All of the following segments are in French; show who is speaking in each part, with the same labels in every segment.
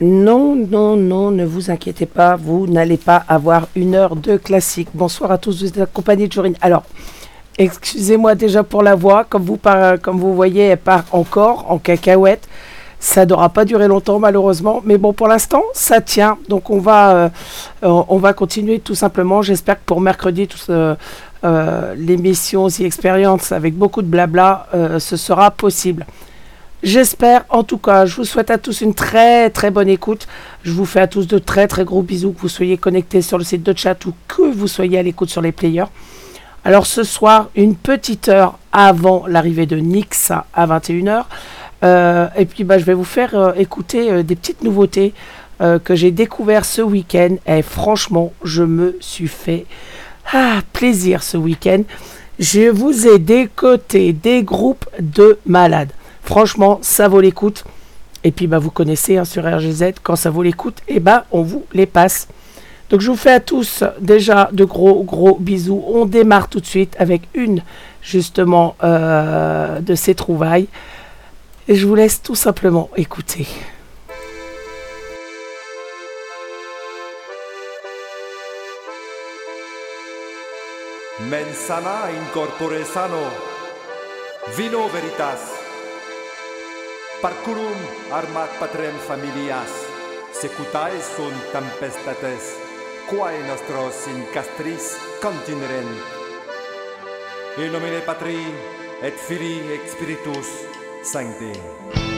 Speaker 1: Non, non, non, ne vous inquiétez pas, vous n'allez pas avoir une heure de classique. Bonsoir à tous, vous êtes accompagnés de Jorine. Alors, excusez-moi déjà pour la voix, comme vous, comme vous voyez, elle part encore en cacahuète. Ça n'aura pas duré longtemps malheureusement, mais bon pour l'instant ça tient. Donc on va, euh, on va continuer tout simplement. J'espère que pour mercredi, euh, euh, l'émission The Experience avec beaucoup de blabla, ce sera possible. J'espère, en tout cas, je vous souhaite à tous une très très bonne écoute. Je vous fais à tous de très très gros bisous, que vous soyez connectés sur le site de chat ou que vous soyez à l'écoute sur les players. Alors ce soir, une petite heure avant l'arrivée de Nix à 21h, euh, et puis bah, je vais vous faire euh, écouter euh, des petites nouveautés que j'ai découvert ce week-end. Et franchement, je me suis fait ah, plaisir ce week-end. Je vous ai décoté des groupes de malades. Franchement, ça vaut l'écoute. Et puis bah, vous connaissez hein, sur RGZ, quand ça vaut l'écoute, et eh bah, on vous les passe. Donc je vous fais à tous déjà de gros gros bisous. On démarre tout de suite avec une justement de ces trouvailles. Et je vous laisse tout simplement écouter.
Speaker 2: Mensana incorpore sano, vino veritas, Parcurum armat patrem familias, secutae sunt tempestates, quae nostros in castris continerent. In nomine Patri, et Filii, et Spiritus Sancti.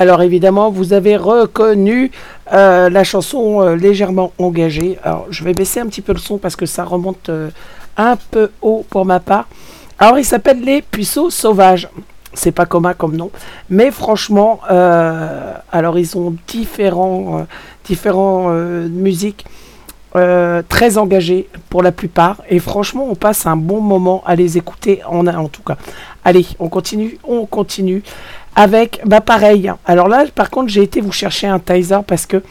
Speaker 3: Alors évidemment, vous avez reconnu euh, la chanson euh, légèrement engagée. Alors je vais baisser un petit peu le son parce que ça remonte euh, un peu haut pour ma part. Alors il s'appelle Les Puceaux Sauvages. C'est pas commun comme nom, mais franchement, alors ils ont différents, différents musiques. très engagées pour la plupart et franchement on passe un bon moment à les écouter en, en tout cas allez on continue on continue avec, bah pareil. Alors là, par contre, j'ai été vous chercher un Tizer parce que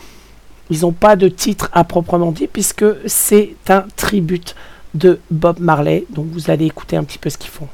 Speaker 3: ils n'ont pas de titre à proprement dit, puisque c'est un tribute de Bob Marley. Donc vous allez écouter un petit peu ce qu'ils font.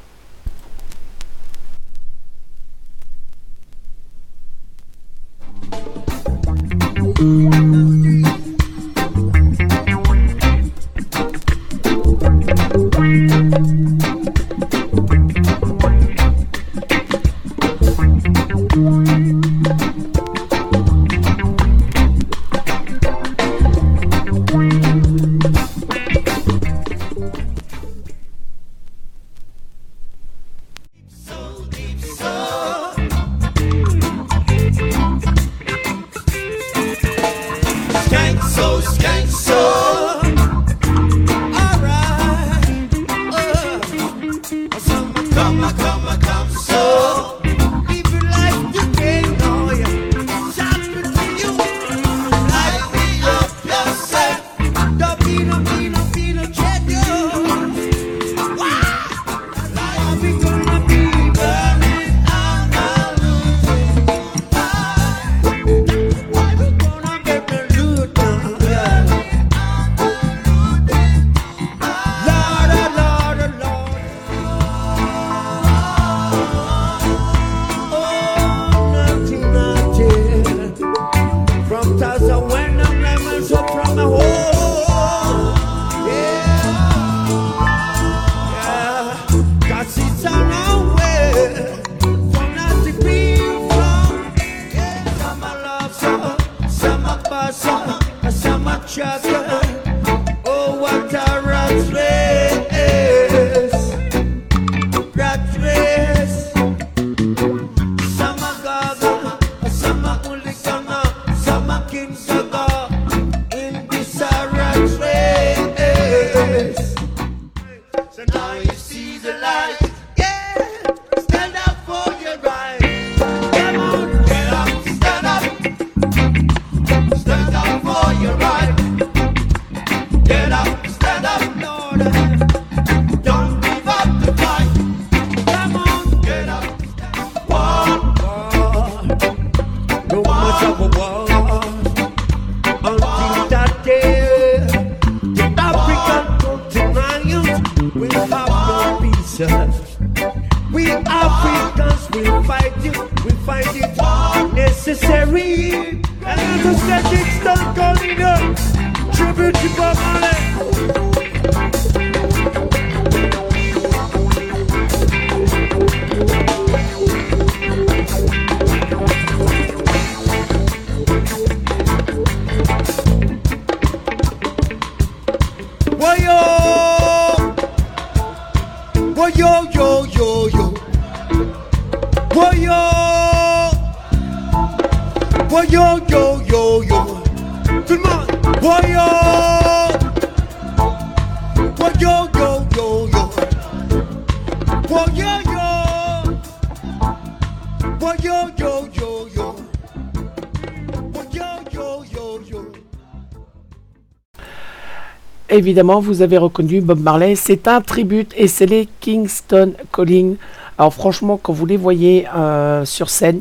Speaker 3: Évidemment, vous avez reconnu Bob Marley. C'est un tribute et c'est les Kingston Calling. Alors franchement, quand vous les voyez euh, sur scène,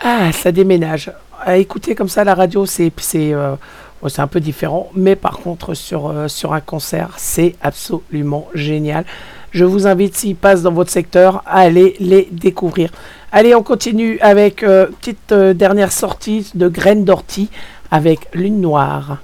Speaker 3: ah, ça déménage. À écouter comme ça la radio, c'est euh, c'est un peu différent, mais par contre sur, euh, sur un concert, c'est absolument génial. Je vous invite, s'ils passent dans votre secteur, à aller les découvrir. Allez, on continue avec petite dernière sortie de Graines d'ortie avec Lune Noire.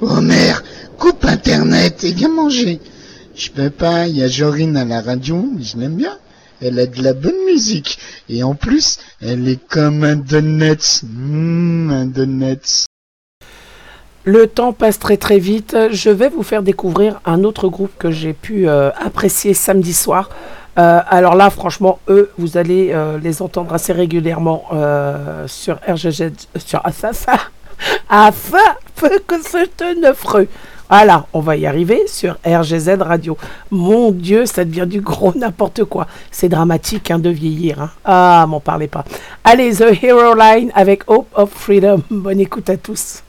Speaker 4: Homer, coupe Internet et viens manger. Je peux pas, il y a Jorine à la radio, je l'aime bien. Elle a de la bonne musique. Et en plus, elle est comme un donut. Mmh, un donut.
Speaker 1: Le temps passe très très vite. Je vais vous faire découvrir un autre groupe que j'ai pu euh, apprécier samedi soir. Euh, alors là, franchement, eux, vous allez euh, les entendre assez régulièrement sur RGG, sur Assasa. Afin que c'est un affreux. Voilà, on va y arriver sur RGZ Radio. Mon Dieu, ça devient du gros n'importe quoi. C'est dramatique hein, de vieillir. Hein. Ah, m'en parlez pas. Allez, The Hero Line avec Hope of Freedom. Bonne écoute à tous.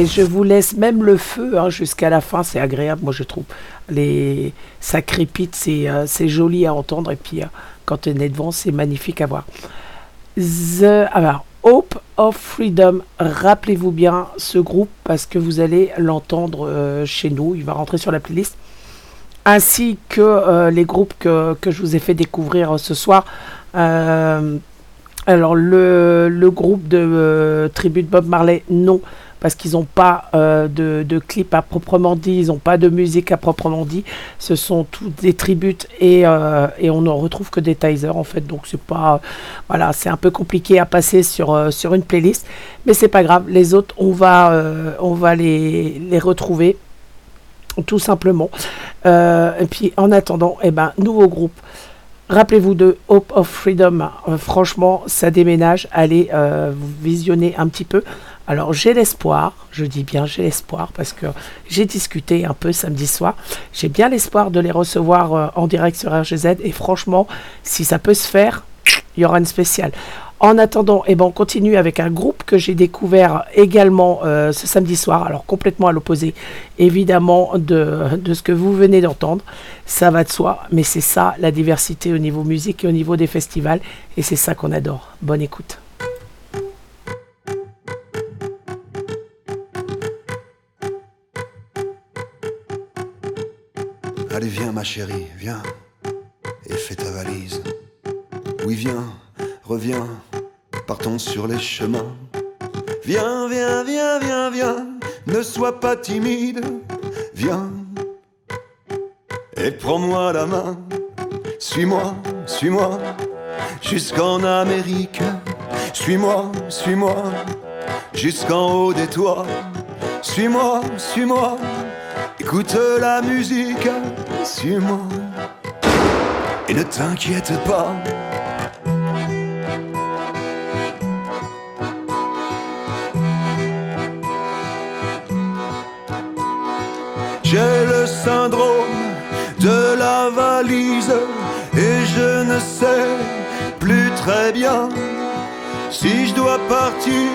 Speaker 1: Et je vous laisse même le feu hein, jusqu'à la fin, c'est agréable, moi je trouve. Les... Ça crépite, c'est euh, joli à entendre, et puis euh, quand on est devant, c'est magnifique à voir. The... Hope of Freedom, rappelez-vous bien ce groupe parce que vous allez l'entendre euh, chez nous, il va rentrer sur la playlist. Ainsi que les groupes que, je vous ai fait découvrir ce soir. Alors le, le groupe de Tribute Bob Marley, non, parce qu'ils n'ont pas euh, de, de clip à proprement dit, ils n'ont pas de musique à proprement dit. Ce sont tous des tributes et, euh, et on ne retrouve que des Tizer en fait. Donc c'est pas, voilà, c'est un peu compliqué à passer sur, euh, une playlist, mais c'est pas grave. Les autres, on va, les, retrouver tout simplement. Et puis en attendant, eh ben, nouveau groupe. Rappelez-vous de Hope of Freedom. Franchement, ça déménage. Allez euh, visionner un petit peu. Alors j'ai l'espoir, je dis bien j'ai l'espoir parce que j'ai discuté un peu samedi soir. J'ai bien l'espoir de les recevoir euh, en direct sur RGZ et franchement, si ça peut se faire, il y aura une spéciale. En attendant, eh ben, on continue avec un groupe que j'ai découvert également euh, ce samedi soir, alors complètement à l'opposé évidemment de, de ce que vous venez d'entendre. Ça va de soi, mais c'est ça la diversité au niveau musique et au niveau des festivals, et c'est ça qu'on adore. Bonne écoute.
Speaker 5: Allez, viens, ma chérie, viens. Et fais ta valise. Oui, viens, reviens. Partons sur les chemins. Viens, viens, viens, viens, viens. Ne sois pas timide. Viens. Et prends-moi la main. Suis-moi, suis-moi. Jusqu'en Amérique. Suis-moi, suis-moi. Jusqu'en haut des toits. Suis-moi, suis-moi. Écoute la musique, suis-moi. Et ne t'inquiète pas. J'ai le syndrome de la valise et je ne sais plus très bien si je dois partir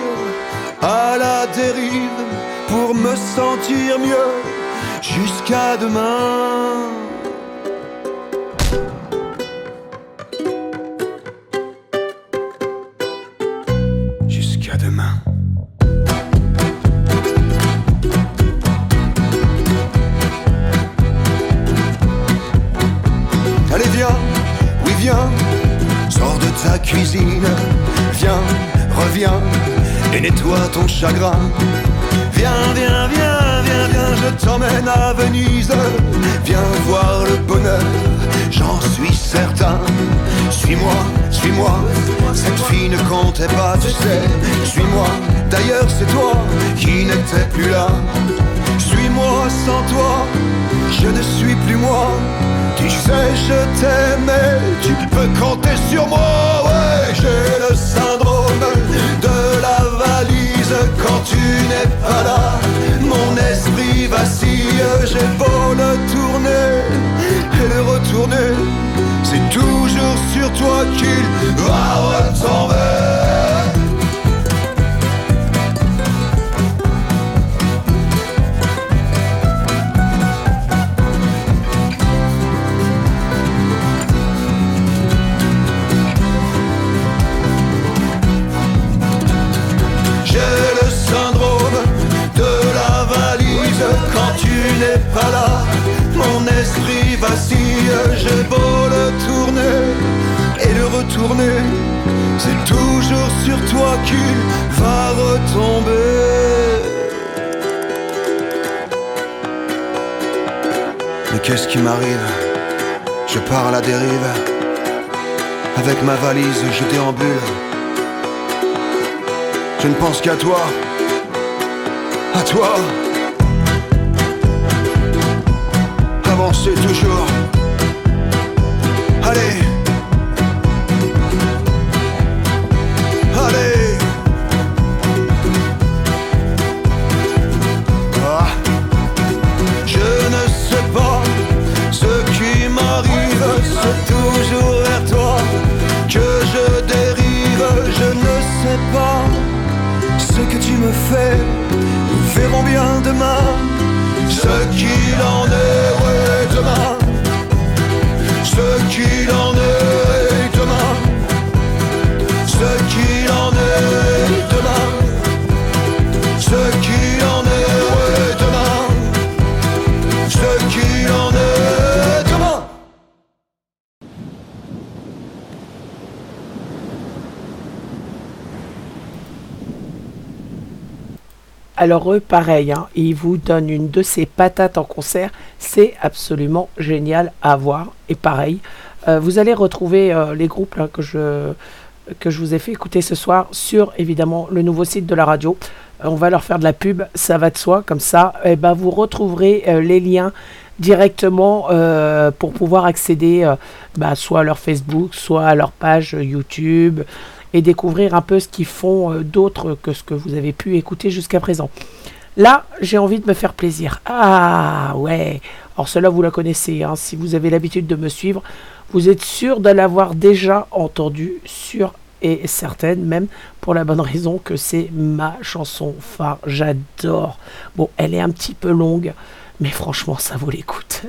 Speaker 5: à la dérive pour me sentir mieux jusqu'à demain. Viens, viens, viens, viens, viens, je t'emmène à Venise. Viens voir le bonheur, j'en suis certain. Suis-moi, suis-moi, cette fille ne comptait pas, tu sais. Suis-moi, d'ailleurs c'est toi qui n'étais plus là. Suis-moi sans toi, je ne suis plus moi. Tu sais, je t'aimais, tu peux compter sur moi. Ouais, j'ai le la quand tu n'es pas là. Mon esprit vacille, j'ai beau le tourner et le retourner. C'est toujours sur toi qu'il va retomber. Mon esprit vacille, j'ai beau le tourner et le retourner. C'est toujours sur toi qu'il va retomber. Mais qu'est-ce qui m'arrive? Je pars à la dérive. Avec ma valise, je déambule. Je ne pense qu'à toi. À toi. Avancez toujours. Allez. Allez. Ah. Je ne sais pas ce qui m'arrive, c'est toujours vers toi que je dérive. Je ne sais pas ce que tu me fais, bien demain Ce qu'il en est, Ce qu'il en est demain. Ce qu'il en est demain. Ce qu'il en est, demain. Ce qu'il en est demain.
Speaker 6: Alors eux, pareil, hein, ils vous donnent une de ces patates en concert. C'est absolument génial à voir. Et pareil, euh, vous allez retrouver euh, les groupes là, que, je, vous ai fait écouter ce soir sur évidemment le nouveau site de la radio. Euh, on va leur faire de la pub, ça va de soi. Comme ça, eh ben, vous retrouverez les liens directement pour pouvoir accéder bah, soit à leur Facebook, soit à leur page YouTube et découvrir un peu ce qu'ils font d'autre que ce que vous avez pu écouter jusqu'à présent. Là, j'ai envie de me faire plaisir. Ah ouais. Alors cela, vous la connaissez. hein. Si vous avez l'habitude de me suivre, vous êtes sûr de l'avoir déjà entendu, sûr et certaine même, pour la bonne raison que c'est ma chanson phare. J'adore. Bon, elle est un petit peu longue, mais franchement, ça vaut l'écoute.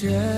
Speaker 6: share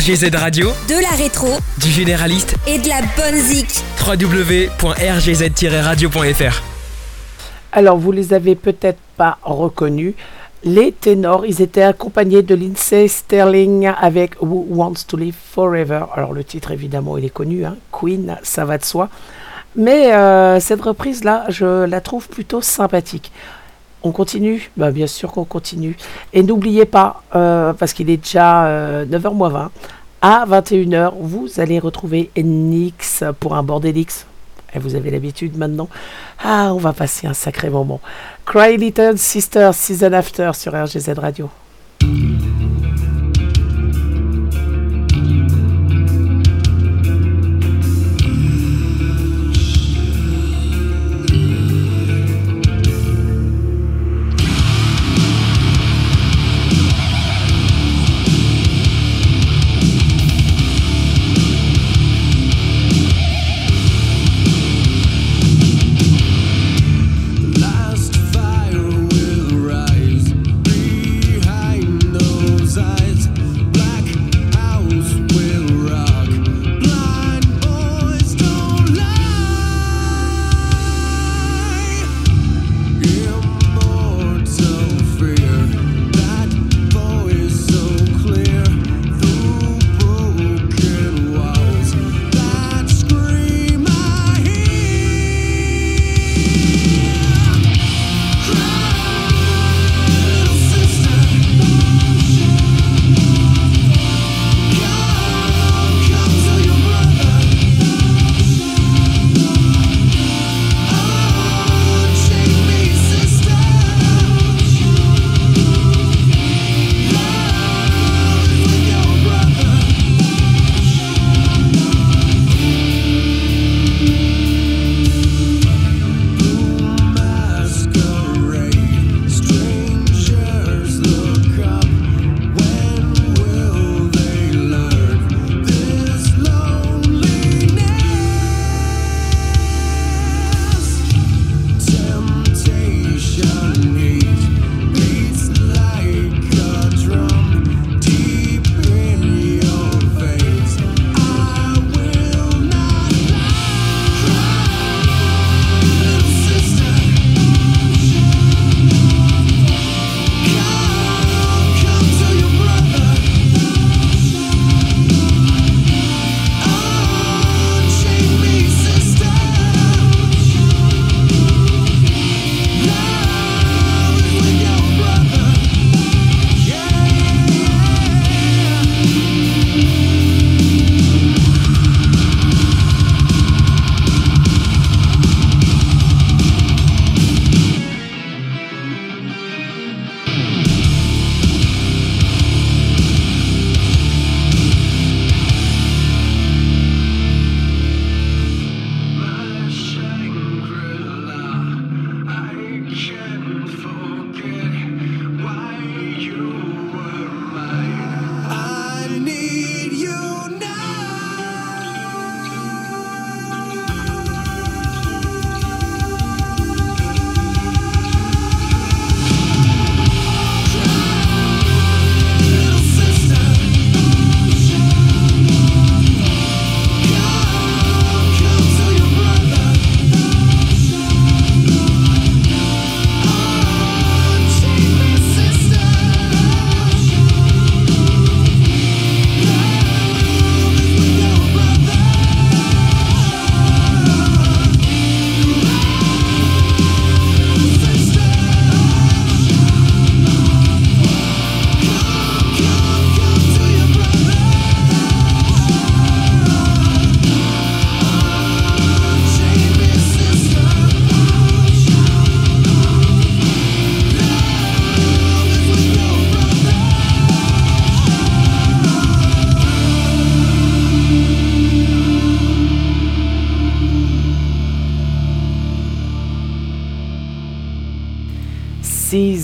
Speaker 7: RGZ Radio,
Speaker 8: de la rétro
Speaker 7: du généraliste,
Speaker 8: et de la bonne zik.
Speaker 7: www.rgz-radio.fr.
Speaker 1: Alors, vous les avez peut-être pas reconnus. Les ténors, ils étaient accompagnés de Lindsay Sterling avec Who Wants to Live Forever. Alors, le titre, évidemment, il est connu, hein, Queen, ça va de soi. Mais euh, cette reprise-là, je la trouve plutôt sympathique. On continue bah, Bien sûr qu'on continue. Et n'oubliez pas, euh, parce qu'il est déjà euh, 9h moins 20, à 21h, vous allez retrouver Nix pour un Bordelix. Et vous avez l'habitude maintenant. Ah, on va passer un sacré moment. Cry Little Sister, Season After sur RGZ Radio.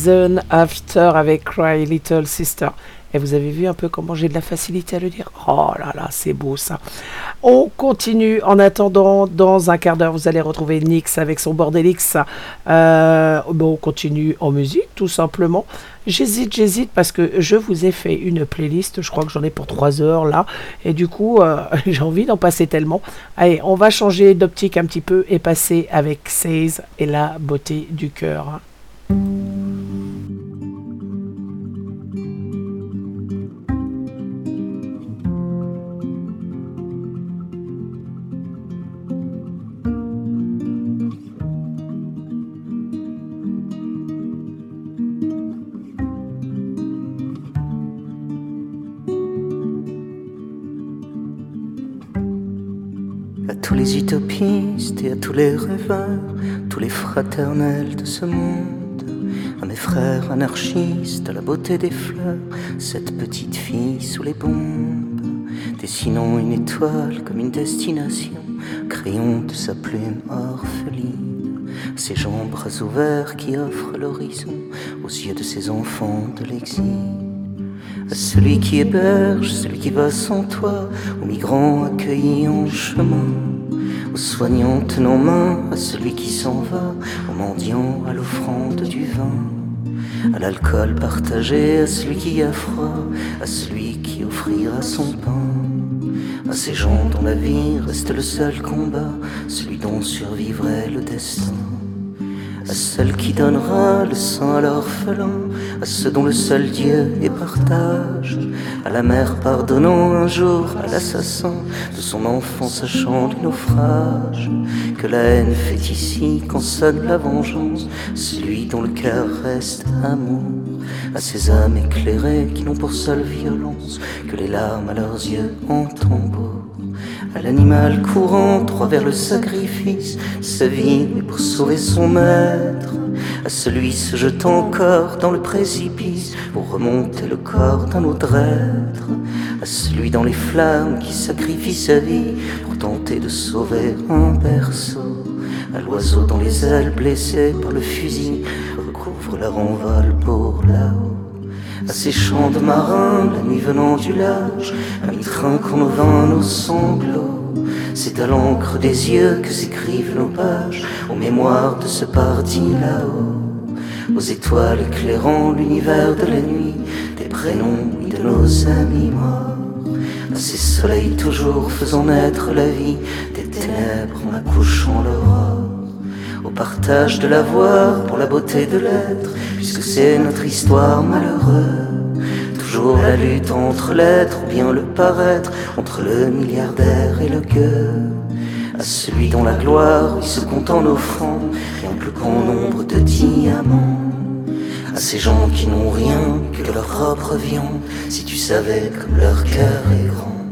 Speaker 1: Season After avec Cry Little Sister. Et vous avez vu un peu comment j'ai de la facilité à le dire? Oh là là, c'est beau ça. On continue. En attendant, dans un quart d'heure, vous allez retrouver Nix avec son bordelix. Euh, bon, on continue en musique, tout simplement. J'hésite, j'hésite parce que je vous ai fait une playlist. Je crois que j'en ai pour 3 heures là. Et du coup, euh, j'ai envie d'en passer tellement. Allez, on va changer d'optique un petit peu et passer avec Says et la beauté du cœur.
Speaker 8: Les utopistes et à tous les rêveurs, tous les fraternels de ce monde, à mes frères anarchistes, à la beauté des fleurs, cette petite fille sous les bombes, dessinant une étoile comme une destination, crayon de sa plume orpheline, à ses jambes bras ouverts qui offrent l'horizon aux yeux de ses enfants de l'exil. À celui qui héberge, celui qui va sans toi, aux migrants accueillis en chemin, aux soignants tenant main, à celui qui s'en va, aux mendiants à l'offrande du vin, à l'alcool partagé, à celui qui a froid, à celui qui offrira son pain, à ces gens dont la vie reste le seul combat, celui dont survivrait le destin à celle qui donnera le sang à l'orphelin, à ceux dont le seul Dieu est partage, à la mère pardonnant un jour à l'assassin de son enfant sachant du naufrage, que la haine fait ici quand sonne la vengeance, celui dont le cœur reste amour, à ces âmes éclairées qui n'ont pour seule violence que les larmes à leurs yeux en tombeau à l'animal courant droit vers le sacrifice, sa vie pour sauver son maître, à celui se jetant encore dans le précipice pour remonter le corps d'un autre être, à celui dans les flammes qui sacrifie sa vie pour tenter de sauver un berceau, à l'oiseau dont les ailes blessées par le fusil recouvrent leur envol pour là-haut à ces chants de marins, la nuit venant du large, à mi-trinquant nos vins, nos sanglots. C'est à l'encre des yeux que s'écrivent nos pages, aux mémoires de ce parti là-haut, aux étoiles éclairant l'univers de la nuit, des prénoms de nos amis morts, à ces soleils toujours faisant naître la vie, des ténèbres en accouchant l'aurore. au partage de l'avoir pour la beauté de l'être, puisque c'est notre histoire malheureuse. Toujours la lutte entre l'être ou bien le paraître, entre le milliardaire et le gueux. À celui dont la gloire il se compte en offrant rien plus qu'en nombre de diamants. À ces gens qui n'ont rien que leur propre viande, si tu savais comme leur cœur est grand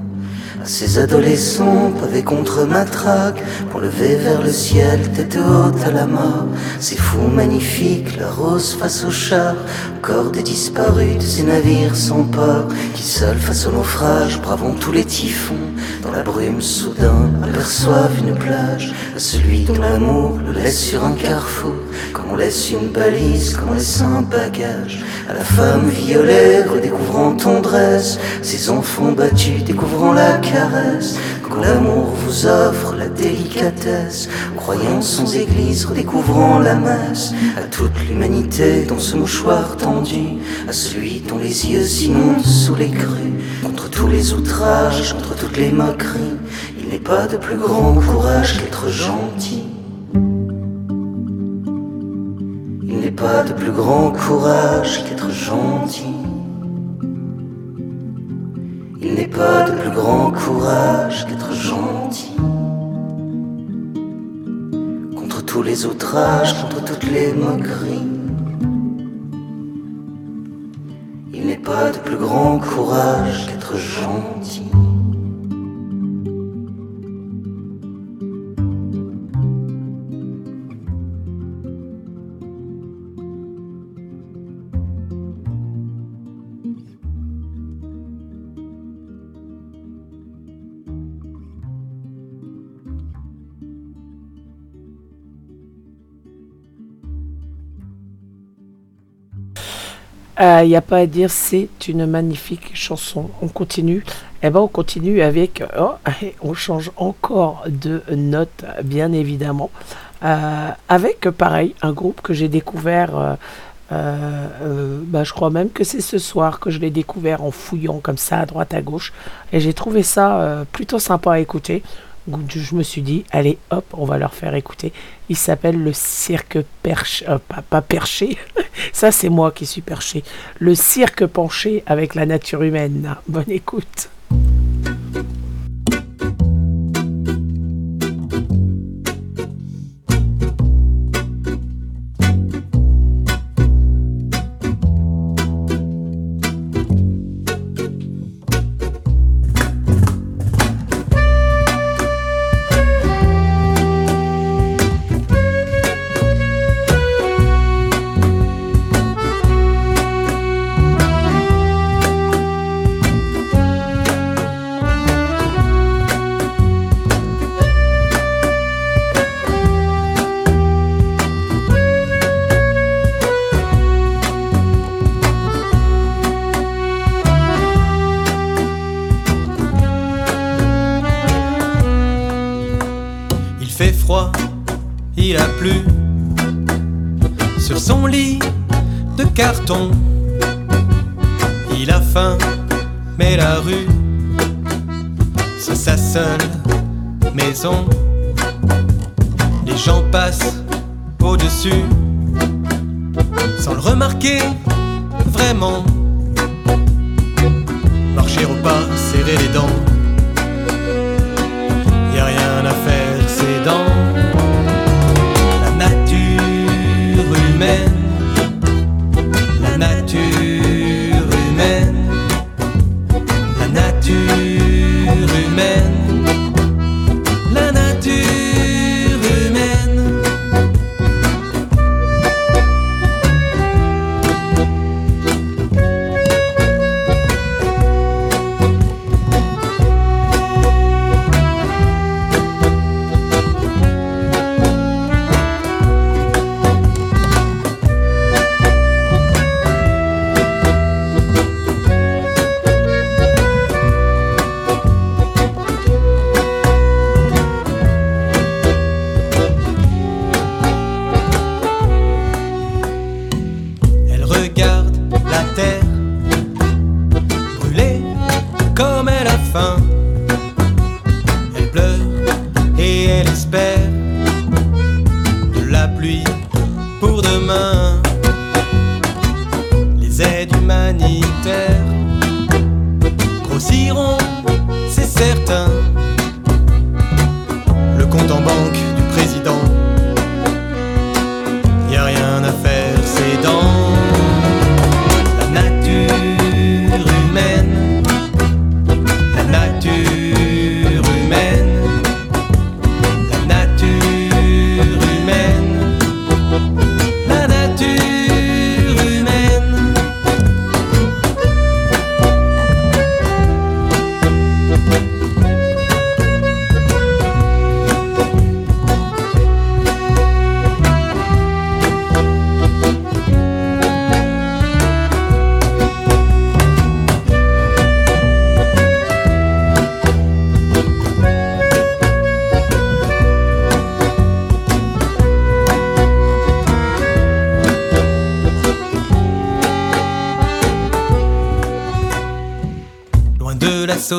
Speaker 8: ces adolescents pavés contre matraque pour lever vers le ciel tête haute à la mort. Ces fous magnifiques la rose face au char corps des disparus de ces navires sans port qui seuls face au naufrage bravant tous les typhons. Dans la brume soudain aperçoivent une plage. À celui dont l'amour le laisse sur un carrefour. Comme on laisse une balise comme on laisse un bagage. À la femme violée redécouvrant tendresse. Ses enfants battus découvrant la quand l'amour vous offre la délicatesse. Croyant sans église redécouvrant la messe. À toute l'humanité dans ce mouchoir tendu. À celui dont les yeux s'inondent sous les crues. Contre tous les outrages contre toutes les moqueries. Il n'est pas de plus grand courage qu'être gentil. Il n'est pas de plus grand courage qu'être gentil il n'est pas de plus grand courage qu'être gentil. Contre tous les outrages, contre toutes les moqueries. Il n'est pas de plus grand courage qu'être gentil.
Speaker 1: Il n'y a pas à dire, c'est une magnifique chanson. On continue. Eh ben, on continue avec. oh, on change encore de note, bien évidemment. Euh, avec, pareil, un groupe que j'ai découvert. euh, euh, euh, bah, je crois même que c'est ce soir que je l'ai découvert en fouillant comme ça à droite à gauche. Et j'ai trouvé ça euh, plutôt sympa à écouter. Je me suis dit, allez hop, on va leur faire écouter. Il s'appelle le cirque perche, euh, pas perché, ça c'est moi qui suis perché. Le cirque penché avec la nature humaine. Bonne écoute.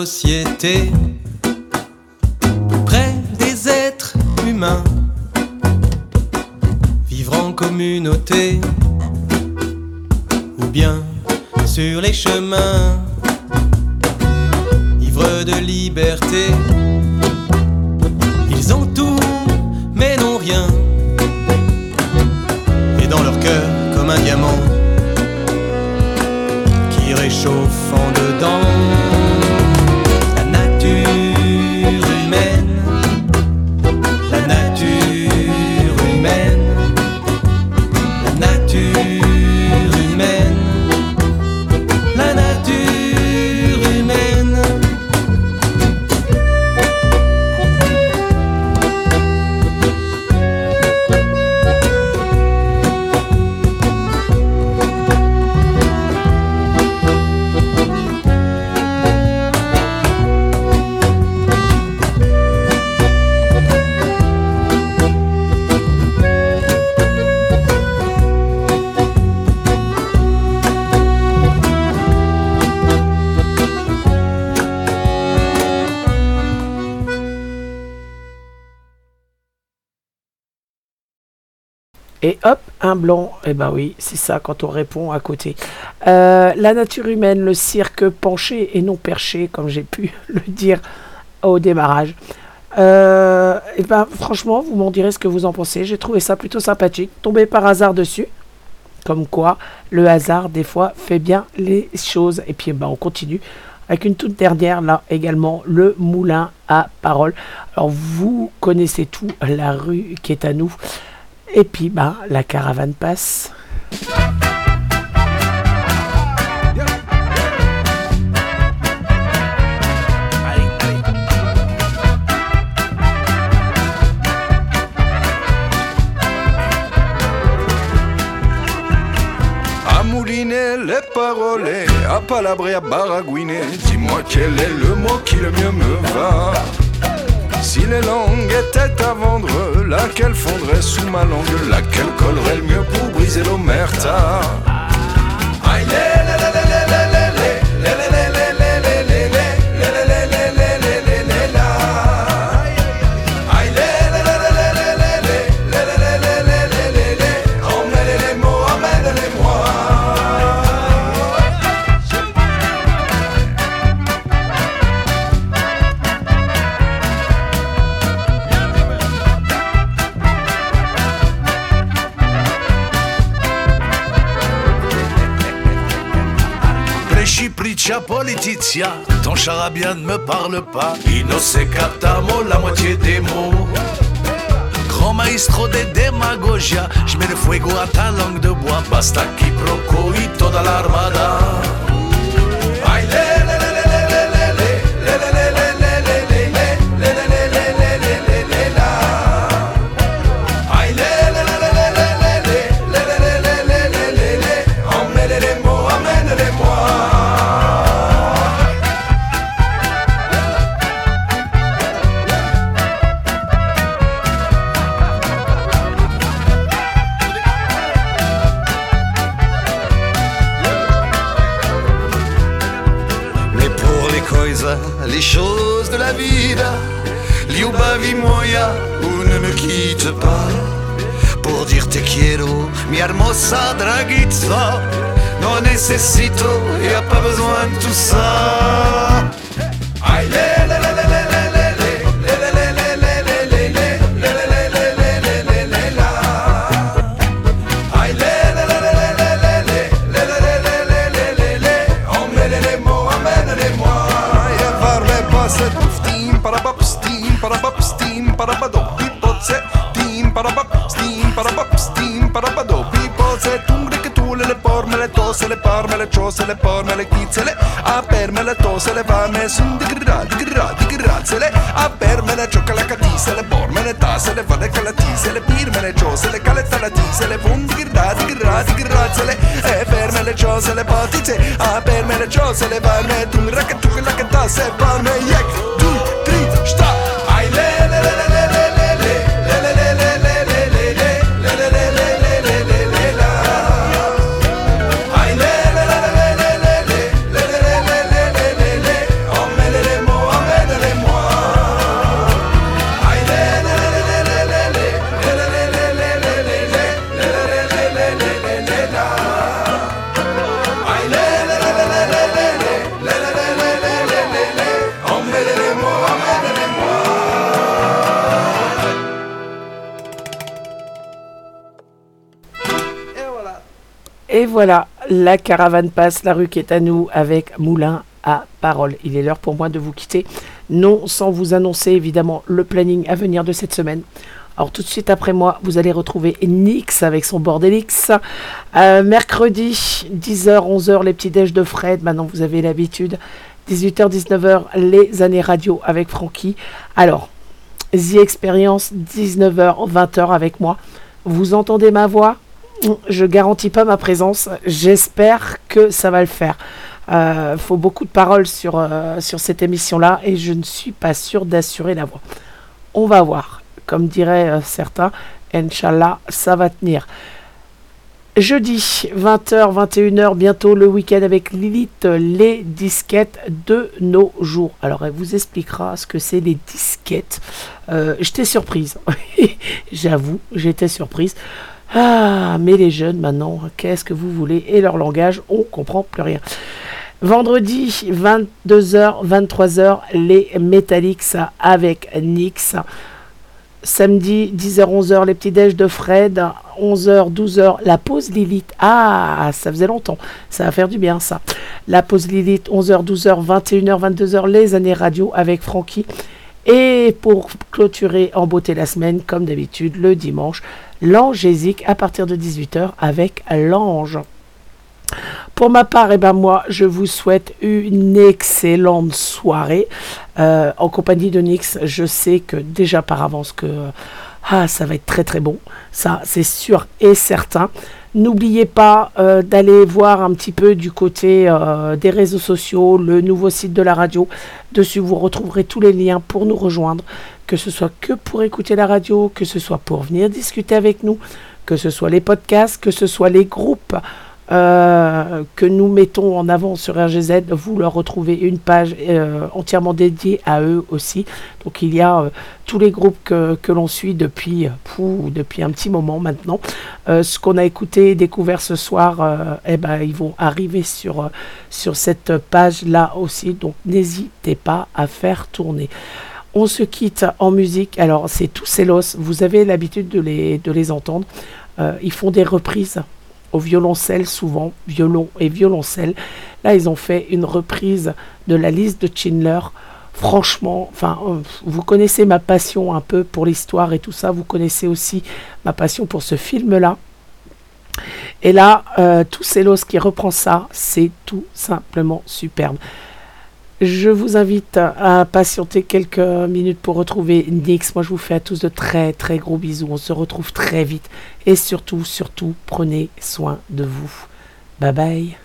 Speaker 9: De
Speaker 1: blanc. Eh ben oui, c'est ça quand on répond à côté. Euh, la nature humaine, le cirque penché et non perché, comme j'ai pu le dire au démarrage. Euh, et ben franchement, vous m'en direz ce que vous en pensez. J'ai trouvé ça plutôt sympathique. Tombé par hasard dessus. Comme quoi, le hasard, des fois, fait bien les choses. Et puis, ben, on continue avec une toute dernière, là également, le moulin à parole. Alors, vous connaissez tout, la rue qui est à nous. Et puis, ben, la caravane passe.
Speaker 2: Les paroles, à palabrer, à baragouiner. Dis-moi quel est le mot qui le mieux me va. Si les langues étaient à vendre, laquelle fondrait sous ma langue, laquelle collerait le mieux pour briser l'omerta? Ton charabia ne me parle pas. Innocé captamo, la moitié des mots. Grand maestro de demagogia, je mets le fuego à ta langue de bois. Basta qui procoi toda l'armada. Non necesito, y a pas besoin de tout ça. Le ciose le porme le chizzele a perme le tose le varme sun di gra di gra di grazzele. A perme le ciocca le catise le porme le tase le vade calatise le pirme le ciose le caletta la tise le fun di gra di gra di grazzele. E ferme le ciose le patize. A perme le ciose le varme tu ra che tu la che tasse varme yek tu tri sta
Speaker 1: voilà, la caravane passe, la rue qui est à nous avec Moulin à parole. Il est l'heure pour moi de vous quitter, non sans vous annoncer évidemment le planning à venir de cette semaine. Alors tout de suite après moi, vous allez retrouver Nix avec son Bordelix. Euh, mercredi, 10h, 11h, les petits déj de Fred. Maintenant, vous avez l'habitude. 18h, 19h, les années radio avec Francky. Alors, The Experience, 19h, 20h avec moi. Vous entendez ma voix? Je garantis pas ma présence. J'espère que ça va le faire. Euh, faut beaucoup de paroles sur, euh, cette émission-là et je ne suis pas sûr d'assurer la voix. On va voir. Comme diraient euh, certains, Inch'Allah, ça va tenir. Jeudi, 20h, 21h, bientôt le week-end avec Lilith, les disquettes de nos jours. Alors, elle vous expliquera ce que c'est les disquettes. Euh, j'étais surprise. J'avoue, j'étais surprise. Ah, mais les jeunes maintenant, qu'est-ce que vous voulez? Et leur langage, on comprend plus rien. Vendredi, 22h, 23h, les Metallics avec Nix. Samedi, 10h, 11h, les petits déj de Fred. 11h, 12h, la pause Lilith. Ah, ça faisait longtemps. Ça va faire du bien, ça. La pause Lilith, 11h, 12h, 21h, 22h, les années radio avec Francky. Et pour clôturer en beauté la semaine, comme d'habitude, le dimanche, l'angésique à partir de 18h avec l'ange. Pour ma part, eh ben moi, je vous souhaite une excellente soirée euh, en compagnie de Nix. Je sais que déjà par avance que ah, ça va être très très bon. Ça, c'est sûr et certain. N'oubliez pas euh, d'aller voir un petit peu du côté euh, des réseaux sociaux, le nouveau site de la radio. Dessus, vous retrouverez tous les liens pour nous rejoindre, que ce soit que pour écouter la radio, que ce soit pour venir discuter avec nous, que ce soit les podcasts, que ce soit les groupes. Euh, que nous mettons en avant sur RGZ, vous leur retrouvez une page euh, entièrement dédiée à eux aussi. Donc il y a euh, tous les groupes que, que l'on suit depuis, depuis un petit moment maintenant. ce qu'on a écouté et découvert ce soir, eh ben, ils vont arriver sur, sur cette page-là aussi. Donc n'hésitez pas à faire tourner. On se quitte en musique. Alors c'est tous Celos, vous avez l'habitude de les, de les entendre. ils font des reprises violoncelle souvent, violon et violoncelle. Là, ils ont fait une reprise de la liste de Schindler. Franchement, enfin, euh, vous connaissez ma passion un peu pour l'histoire et tout ça. Vous connaissez aussi ma passion pour ce film-là. Et là, euh, qui reprend ça, c'est tout simplement superbe. Je vous invite à patienter quelques minutes pour retrouver Nix. Moi, je vous fais à tous de très très gros bisous. On se retrouve très vite. Et surtout, surtout, prenez soin de vous. Bye bye.